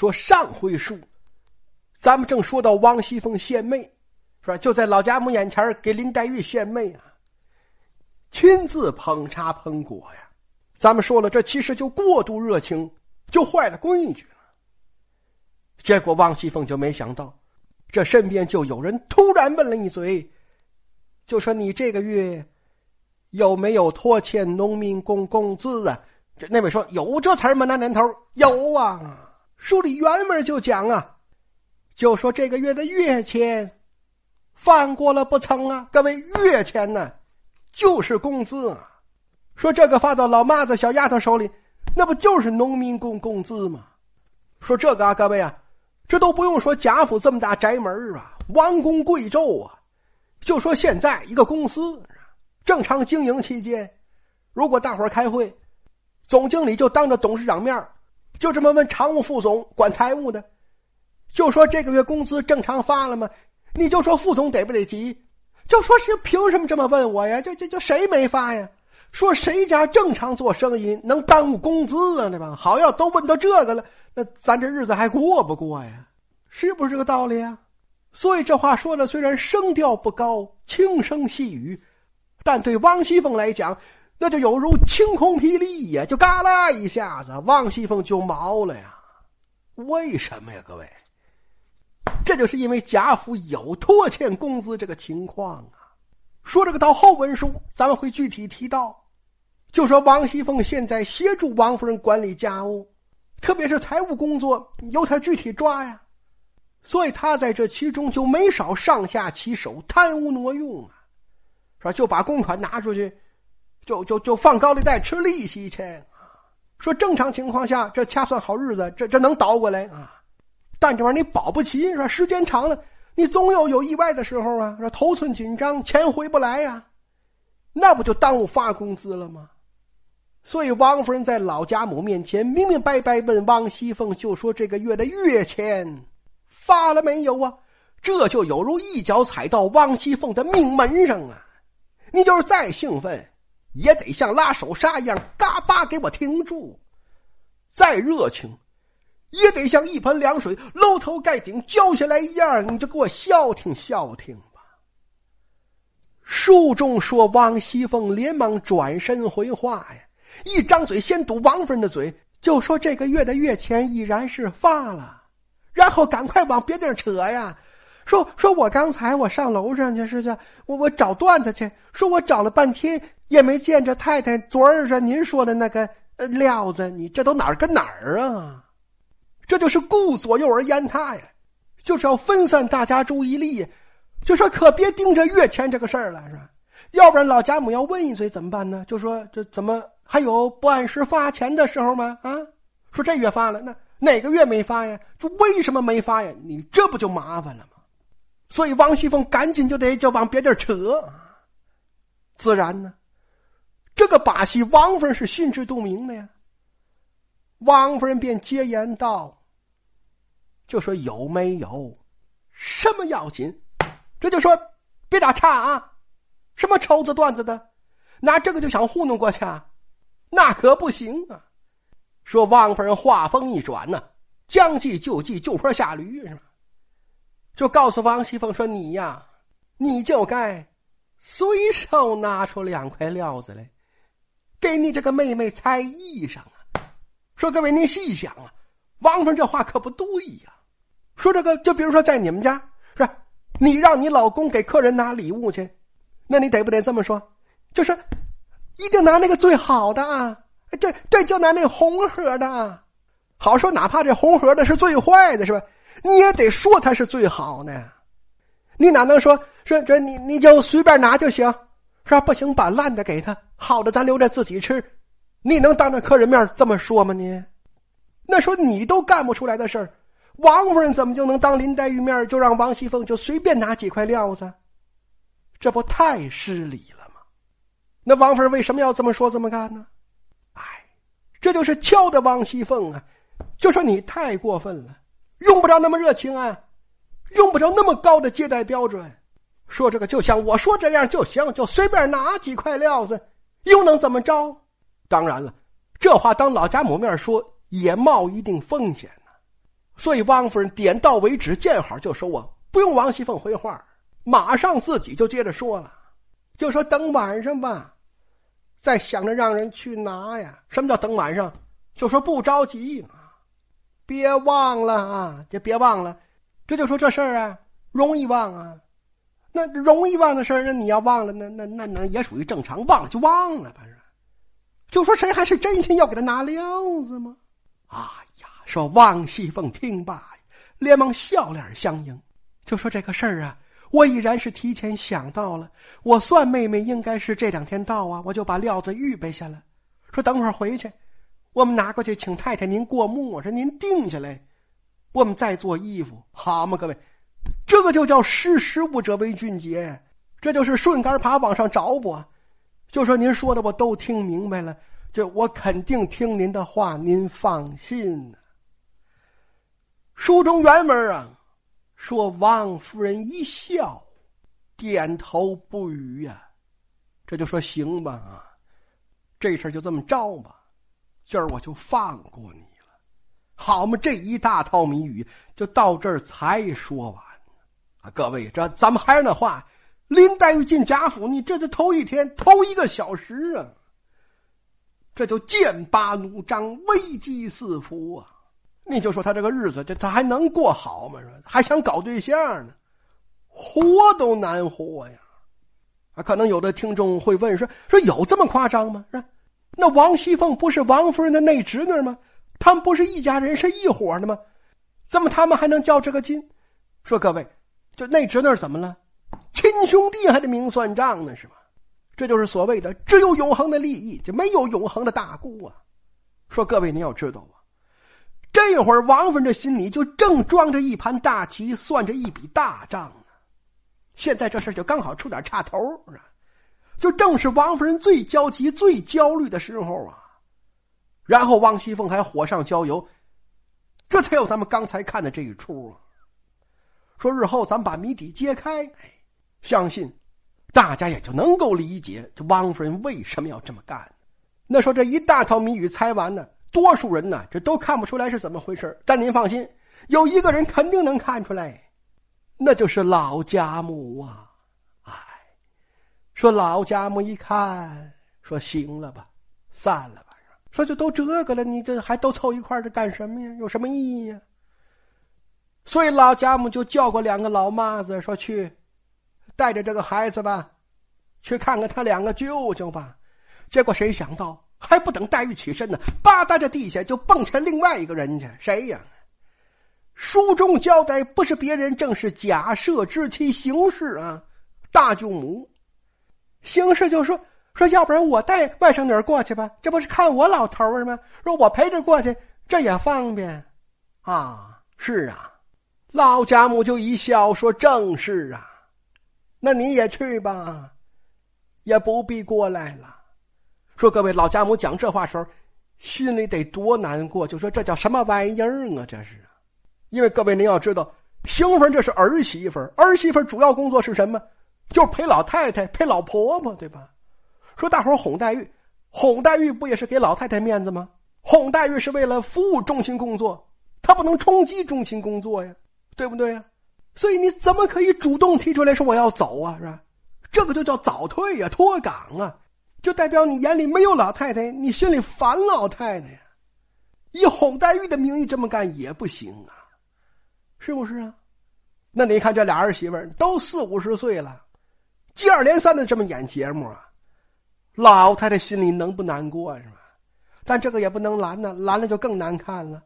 说上回书，咱们正说到王熙凤献媚，是吧？就在老家母眼前给林黛玉献媚啊，亲自捧茶捧果呀。咱们说了，这其实就过度热情，就坏了规矩了。结果王熙凤就没想到，这身边就有人突然问了一嘴，就说：“你这个月有没有拖欠农民工工资啊？”这那位说：“有这词吗？那年头有啊。”书里原文就讲啊，就说这个月的月钱放过了不成啊？各位，月钱呢，就是工资啊。说这个发到老妈子、小丫头手里，那不就是农民工工资吗？说这个啊，各位啊，这都不用说贾府这么大宅门啊，王公贵胄啊，就说现在一个公司正常经营期间，如果大伙开会，总经理就当着董事长面就这么问常务副总管财务的，就说这个月工资正常发了吗？你就说副总得不得急？就说是凭什么这么问我呀？这这这谁没发呀？说谁家正常做生意能耽误工资啊？对吧？好，要都问到这个了，那咱这日子还过不过呀？是不是这个道理啊？所以这话说的虽然声调不高，轻声细语，但对王熙凤来讲，那就有如晴空霹雳呀！就嘎啦一下子，王熙凤就毛了呀。为什么呀？各位，这就是因为贾府有拖欠工资这个情况啊。说这个到后文书，咱们会具体提到。就说王熙凤现在协助王夫人管理家务，特别是财务工作由她具体抓呀，所以她在这其中就没少上下其手，贪污挪用啊，是吧？就把公款拿出去，就就就放高利贷吃利息去说正常情况下，这掐算好日子，这这能倒过来啊？但这玩意儿你保不齐，是吧？时间长了，你总有有意外的时候啊，说头寸紧张，钱回不来呀，那不就耽误发工资了吗？所以，王夫人在老家母面前明明白白问王熙凤，就说这个月的月钱发了没有啊？这就有如一脚踩到王熙凤的命门上啊！你就是再兴奋，也得像拉手刹一样，嘎巴给我停住；再热情，也得像一盆凉水搂头盖顶浇下来一样，你就给我消停消停吧。书中说，王熙凤连忙转身回话呀。一张嘴先堵王夫人的嘴，就说这个月的月钱已然是发了，然后赶快往别地儿扯呀。说说我刚才我上楼上去是去，我我找段子去。说我找了半天也没见着太太昨儿说您说的那个呃料子，你这都哪儿跟哪儿啊？这就是顾左右而言他呀，就是要分散大家注意力，就说可别盯着月钱这个事儿了，是吧？要不然老贾母要问一嘴怎么办呢？就说这怎么？还有不按时发钱的时候吗？啊，说这月发了，那哪个月没发呀？说为什么没发呀？你这不就麻烦了吗？所以王熙凤赶紧就得就往别地扯。自然呢，这个把戏王夫人是心知肚明的呀。王夫人便接言道：“就说有没有什么要紧？这就说别打岔啊！什么抽子段子的，拿这个就想糊弄过去啊？”那可不行啊！说王夫人话锋一转呢，将计就计，就坡下驴是吧？就告诉王熙凤说：“你呀，你就该随手拿出两块料子来，给你这个妹妹猜衣裳啊。”说各位，您细想啊，王夫人这话可不对呀。说这个，就比如说在你们家，是吧？你让你老公给客人拿礼物去，那你得不得这么说？就是。一定拿那个最好的啊！对对，就拿那个红盒的啊。好说，哪怕这红盒的是最坏的，是吧？你也得说它是最好呢。你哪能说说这你你就随便拿就行，是吧？不行，把烂的给他，好的咱留着自己吃。你能当着客人面这么说吗？你那说你都干不出来的事儿，王夫人怎么就能当林黛玉面就让王熙凤就随便拿几块料子？这不太失礼了吗。那王夫人为什么要这么说这么干呢？哎，这就是敲的王熙凤啊！就说你太过分了，用不着那么热情啊，用不着那么高的接待标准。说这个就像我说这样就行，就随便拿几块料子，又能怎么着？当然了，这话当老家母面说也冒一定风险呢。所以王夫人点到为止，见好就收啊，不用王熙凤回话，马上自己就接着说了，就说等晚上吧，再想着让人去拿呀。什么叫等晚上？就说不着急嘛，别忘了啊，这别忘了。这就说这事儿啊，容易忘啊。那容易忘的事儿，那你要忘了，那那那那也属于正常，忘了就忘了，反正。就说谁还是真心要给他拿料子吗？哎呀，说王熙凤听罢，连忙笑脸相迎，就说这个事儿啊，我已然是提前想到了。我算妹妹应该是这两天到啊，我就把料子预备下了。说等会儿回去，我们拿过去请太太您过目，我说您定下来，我们再做衣服，好吗？各位，这个就叫识时务者为俊杰，这就是顺杆爬往上找我？就说您说的我都听明白了，这我肯定听您的话，您放心。书中原文啊，说王夫人一笑，点头不语呀，这就说行吧啊，这事就这么着吧，今儿我就放过你了，好嘛，这一大套谜语就到这儿才说完啊，各位，这咱们还是那话。林黛玉进贾府，你这是头一天头一个小时啊，这就剑拔弩张，危机四伏啊！你就说他这个日子，这他还能过好吗？还想搞对象呢，活都难活呀！啊，可能有的听众会问说：说有这么夸张吗？是那王熙凤不是王夫人的内侄女吗？他们不是一家人，是一伙的吗？怎么他们还能较这个劲？说各位，这内侄女怎么了？亲兄弟还得明算账呢，是吗？这就是所谓的只有永恒的利益，就没有永恒的大姑啊！说各位，你要知道啊，这会儿王夫人这心里就正装着一盘大棋，算着一笔大账呢。现在这事就刚好出点岔头啊，就正是王夫人最焦急、最焦虑的时候啊。然后王熙凤还火上浇油，这才有咱们刚才看的这一出啊。说日后咱们把谜底揭开，相信，大家也就能够理解这王夫人为什么要这么干。那说这一大套谜语猜完呢，多数人呢这都看不出来是怎么回事但您放心，有一个人肯定能看出来，那就是老家母啊！说老家母一看，说行了吧，散了吧。说就都这个了，你这还都凑一块儿这干什么呀？有什么意义呀？所以老家母就叫过两个老妈子，说去。带着这个孩子吧，去看看他两个舅舅吧。结果谁想到，还不等黛玉起身呢，吧嗒这地下就蹦出来另外一个人去，谁呀？书中交代不是别人，正是贾赦之妻邢氏啊，大舅母。邢氏就说：“说要不然我带外甥女儿过去吧，这不是看我老头儿吗？说我陪着过去，这也方便。”啊，是啊，老贾母就一笑说：“正是啊。”那你也去吧，也不必过来了。说各位老家母讲这话时候，心里得多难过。就说这叫什么玩意儿啊？这是，因为各位您要知道，邢夫人这是儿媳妇儿媳妇儿主要工作是什么？就是陪老太太、陪老婆婆，对吧？说大伙哄黛玉，哄黛玉不也是给老太太面子吗？哄黛玉是为了服务中心工作，她不能冲击中心工作呀，对不对呀？所以你怎么可以主动提出来说我要走啊？是吧？这个就叫早退呀，脱岗啊，就代表你眼里没有老太太，你心里烦老太太呀。以哄黛玉的名义这么干也不行啊，是不是啊？那你看这俩儿媳妇都四五十岁了，接二连三的这么演节目啊，老太太心里能不难过是吧？但这个也不能拦呢，拦了就更难看了。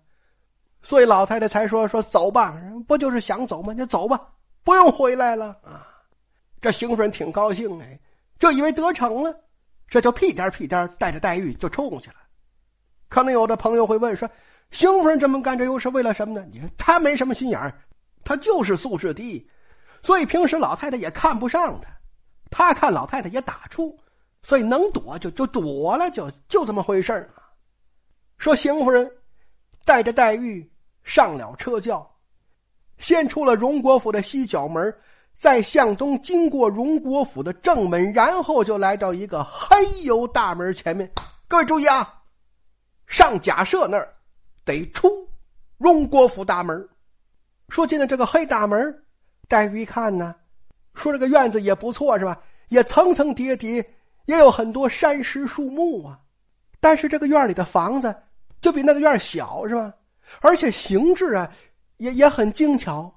所以老太太才说：“说走吧，不就是想走吗？就走吧，不用回来了啊！”这邢夫人挺高兴哎，就以为得逞了，这就屁颠屁颠带着黛玉就冲去了。可能有的朋友会问说：“邢夫人这么干，这又是为了什么呢？”你说她没什么心眼，她就是素质低，所以平时老太太也看不上她，他看老太太也打怵，所以能躲就就躲了，就就这么回事儿说邢夫人带着黛玉。上了车轿，先出了荣国府的西角门，再向东经过荣国府的正门，然后就来到一个黑油大门前面。各位注意啊，上假设那儿得出荣国府大门。说进了这个黑大门，黛玉一看呢，说这个院子也不错，是吧？也层层叠叠，也有很多山石树木啊。但是这个院里的房子就比那个院小，是吧？而且形制啊，也也很精巧。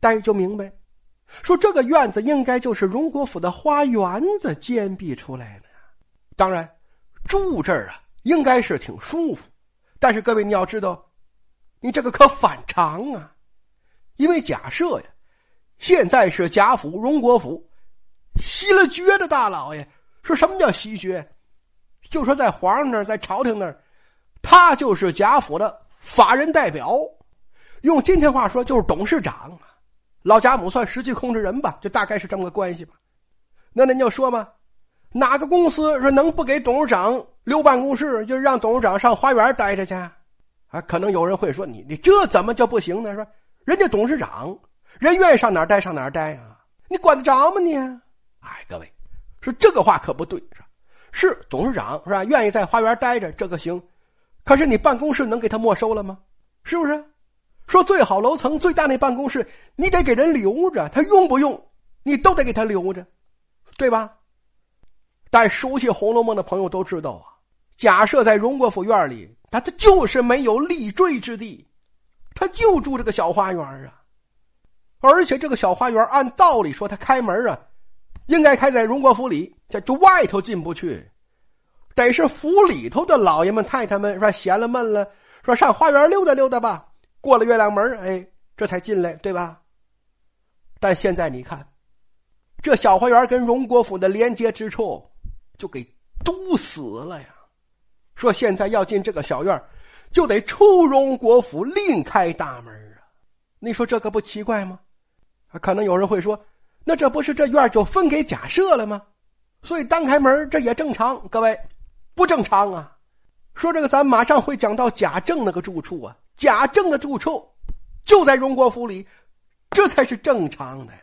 黛玉就明白，说这个院子应该就是荣国府的花园子兼壁出来的。当然，住这儿啊，应该是挺舒服。但是各位你要知道，你这个可反常啊。因为假设呀，现在是贾府荣国府，袭了爵的大老爷，说什么叫袭爵？就说在皇上那儿，在朝廷那儿，他就是贾府的法人代表，用今天话说就是董事长，老贾母算实际控制人吧，就大概是这么个关系吧。那您就说嘛，哪个公司说能不给董事长留办公室，就让董事长上花园待着去？啊，可能有人会说你你这怎么就不行呢？说。人家董事长，人愿意上哪儿待上哪儿待啊？你管得着吗你？哎，各位，说这个话可不对，是吧？是董事长是吧？愿意在花园待着，这个行。可是你办公室能给他没收了吗？是不是？说最好楼层最大那办公室，你得给人留着，他用不用，你都得给他留着，对吧？但熟悉《红楼梦》的朋友都知道啊，假设在荣国府院里，他他就是没有立锥之地。他就住这个小花园啊，而且这个小花园按道理说，他开门啊，应该开在荣国府里，这这外头进不去，得是府里头的老爷们、太太们说闲了闷了，说上花园溜达溜达吧，过了月亮门，哎，这才进来，对吧？但现在你看，这小花园跟荣国府的连接之处就给堵死了呀，说现在要进这个小院就得出荣国府，另开大门啊！你说这可不奇怪吗？可能有人会说，那这不是这院就分给贾赦了吗？所以单开门这也正常。各位，不正常啊！说这个，咱马上会讲到贾政那个住处啊。贾政的住处就在荣国府里，这才是正常的呀。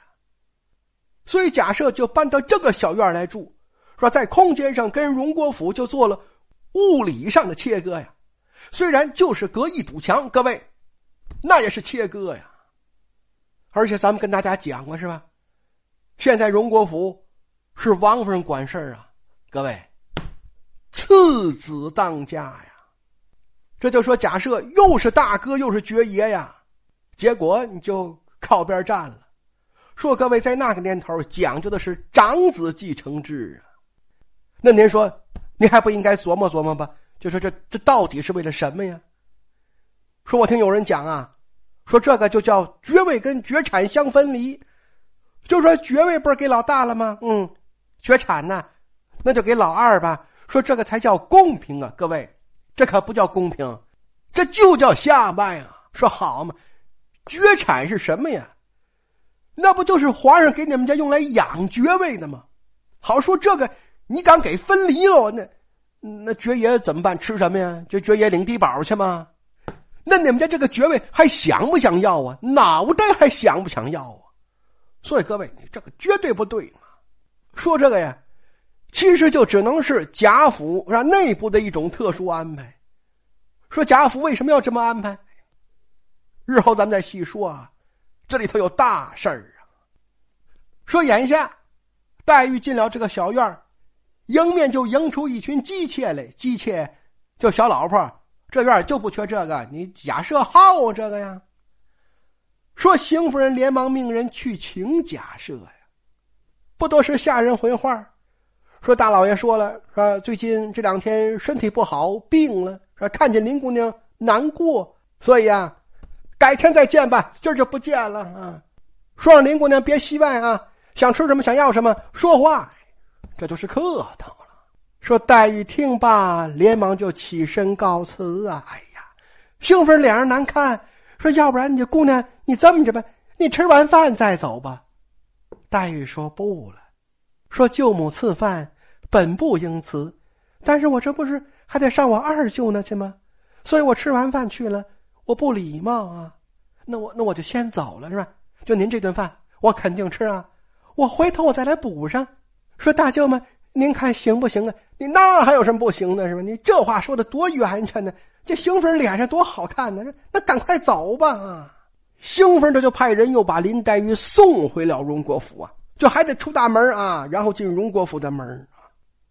所以贾赦就搬到这个小院来住，说在空间上跟荣国府就做了物理上的切割呀。虽然就是隔一堵墙，各位，那也是切割呀。而且咱们跟大家讲过是吧？现在荣国府是王夫人管事儿啊，各位，次子当家呀。这就说假设又是大哥又是爵爷呀，结果你就靠边站了。说各位在那个年头讲究的是长子继承制啊，那您说您还不应该琢磨琢磨吧？就说这这到底是为了什么呀？说我听有人讲啊，说这个就叫爵位跟爵产相分离，就说爵位不是给老大了吗？嗯，爵产呢，那就给老二吧。说这个才叫公平啊！各位，这可不叫公平，这就叫下卖啊！说好嘛，爵产是什么呀？那不就是皇上给你们家用来养爵位的吗？好说这个，你敢给分离了那？那爵爷怎么办？吃什么呀？就爵爷领低保去吗？那你们家这个爵位还想不想要啊？脑袋还想不想要啊？所以各位，你这个绝对不对嘛！说这个呀，其实就只能是贾府让内部的一种特殊安排。说贾府为什么要这么安排？日后咱们再细说啊。这里头有大事儿啊。说眼下，黛玉进了这个小院。迎面就迎出一群姬妾来，姬妾就小老婆，这院就不缺这个。你假设好这个呀？说邢夫人连忙命人去请假设呀。不多时，下人回话，说大老爷说了，说最近这两天身体不好，病了，说看见林姑娘难过，所以啊，改天再见吧，今儿就不见了啊。说让林姑娘别戏外啊，想吃什么，想要什么，说话。这就是客套。说黛玉听罢，连忙就起身告辞啊！哎呀，兴奋脸上难看。说要不然你这姑娘，你这么着吧，你吃完饭再走吧。黛玉说不了，说舅母赐饭本不应辞，但是我这不是还得上我二舅那去吗？所以我吃完饭去了，我不礼貌啊。那我那我就先走了是吧？就您这顿饭，我肯定吃啊。我回头我再来补上。说大舅们，您看行不行啊？你那还有什么不行的，是吧？你这话说的多冤屈呢！这邢夫人脸上多好看呢！那赶快走吧！啊，邢夫人这就派人又把林黛玉送回了荣国府啊，就还得出大门啊，然后进荣国府的门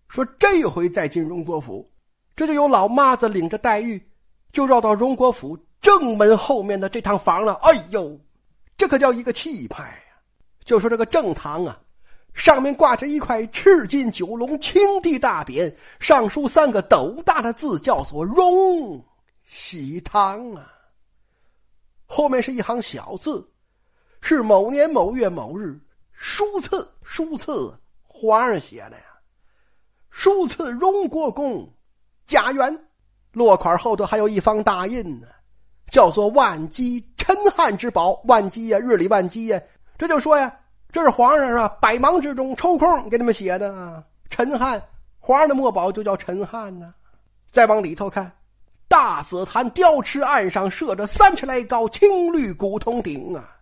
说这回再进荣国府，这就有老妈子领着黛玉，就绕到荣国府正门后面的这趟房了。哎呦，这可叫一个气派呀！就说这个正堂啊。上面挂着一块赤金九龙青地大匾，上书三个斗大的字，叫做“荣喜堂”啊。后面是一行小字，是某年某月某日，书赐书赐皇上写的呀。书赐荣国公家园，落款后头还有一方大印呢，叫做“万机陈汉之宝”，万机呀，日理万机呀。这就说呀。这是皇上是吧？百忙之中抽空给你们写的啊！陈汉，皇上的墨宝就叫陈汉呢。再往里头看，大紫檀雕池岸上设着三尺来高青绿古铜鼎啊，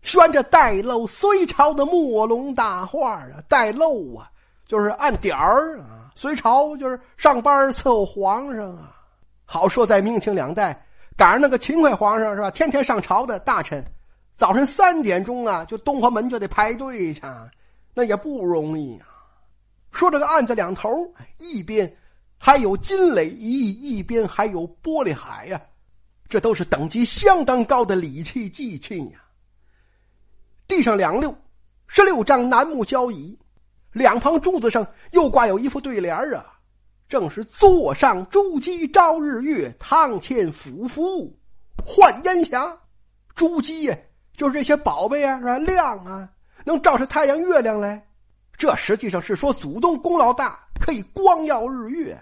悬着带漏隋朝的墨龙大画啊。带漏啊，就是按点儿啊。隋朝就是上班伺候皇上啊。好说在明清两代，赶上那个勤快皇上是吧？天天上朝的大臣。早晨三点钟啊，就东华门就得排队去，那也不容易啊。说这个案子两头，一边还有金磊仪，一边还有玻璃海呀，这都是等级相当高的礼器祭器呀。地上两溜十六张楠木交椅，两旁柱子上又挂有一副对联啊，正是“座上珠玑朝日月，堂前俯伏换烟霞”。珠玑呀。就是这些宝贝啊，是吧？亮啊，能照出太阳、月亮来。这实际上是说祖宗功劳大，可以光耀日月。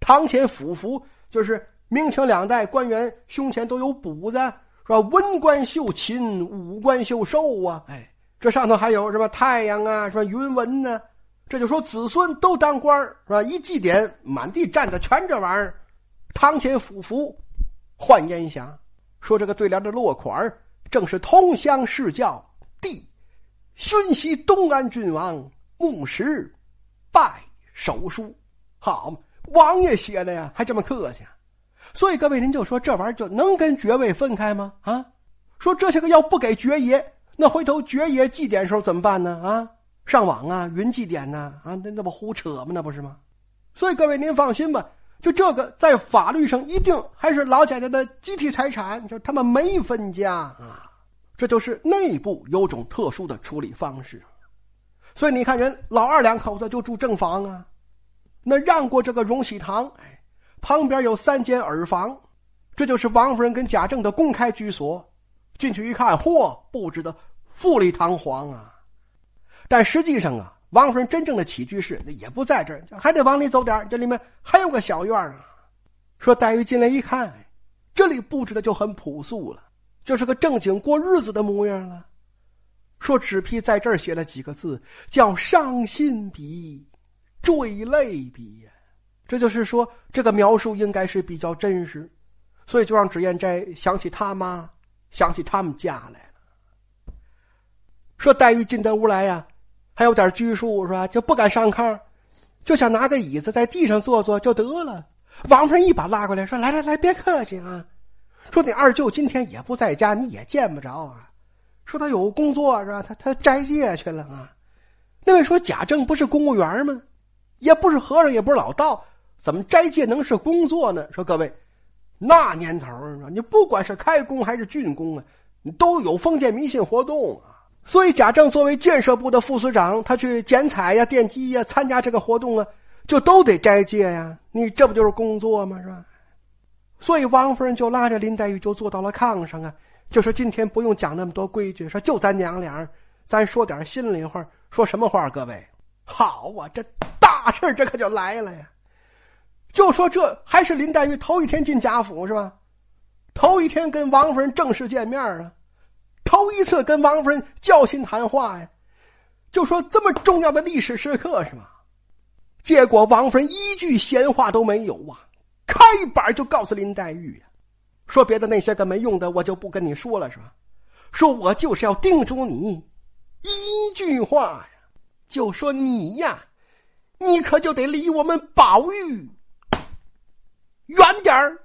堂前府服就是明清两代官员胸前都有补子，是吧？文官绣琴，武官绣寿啊。哎，这上头还有什么太阳啊，什么？云纹呢？这就说子孙都当官是吧？一祭典，满地站的全这玩意儿。堂前府服换烟霞，说这个对联的落款正是同乡世教弟，勋西东安郡王，牧石拜手书，好嘛，王爷写的呀，还这么客气。所以各位，您就说这玩意儿就能跟爵位分开吗？啊，说这些个要不给爵爷，那回头爵爷祭奠时候怎么办呢？啊，上网啊，云祭典呢？啊，那那不胡扯吗？那不是吗？所以各位，您放心吧，就这个在法律上一定还是老贾家的集体财产，就他们没分家啊。这就是内部有种特殊的处理方式，所以你看，人老二两口子就住正房啊，那让过这个荣禧堂，哎，旁边有三间耳房，这就是王夫人跟贾政的公开居所。进去一看，嚯，布置的富丽堂皇啊！但实际上啊，王夫人真正的起居室那也不在这儿，还得往里走点这里面还有个小院啊。说黛玉进来一看，这里布置的就很朴素了。就是个正经过日子的模样了。说纸批在这儿写了几个字，叫“伤心笔，坠泪笔”呀。这就是说，这个描述应该是比较真实，所以就让脂砚斋想起他妈，想起他们家来了。说黛玉进得屋来呀，还有点拘束是吧？就不敢上炕，就想拿个椅子在地上坐坐就得了。王夫人一把拉过来，说：“来来来，别客气啊。”说你二舅今天也不在家，你也见不着啊。说他有工作是吧？他他斋戒去了啊。那位说贾政不是公务员吗？也不是和尚，也不是老道，怎么斋戒能是工作呢？说各位，那年头你不管是开工还是竣工啊，你都有封建迷信活动啊。所以贾政作为建设部的副司长，他去剪彩呀、奠基呀，参加这个活动啊，就都得斋戒呀。你这不就是工作吗？是吧？所以王夫人就拉着林黛玉就坐到了炕上啊，就说今天不用讲那么多规矩，说就咱娘俩，咱说点心里话。说什么话？各位，好啊，这大事这可就来了呀！就说这还是林黛玉头一天进贾府是吧？头一天跟王夫人正式见面啊，头一次跟王夫人交心谈话呀，就说这么重要的历史时刻是吗？结果王夫人一句闲话都没有啊。开板就告诉林黛玉呀，说别的那些个没用的，我就不跟你说了，是吧？说我就是要叮嘱你一句话呀，就说你呀，你可就得离我们宝玉远点儿！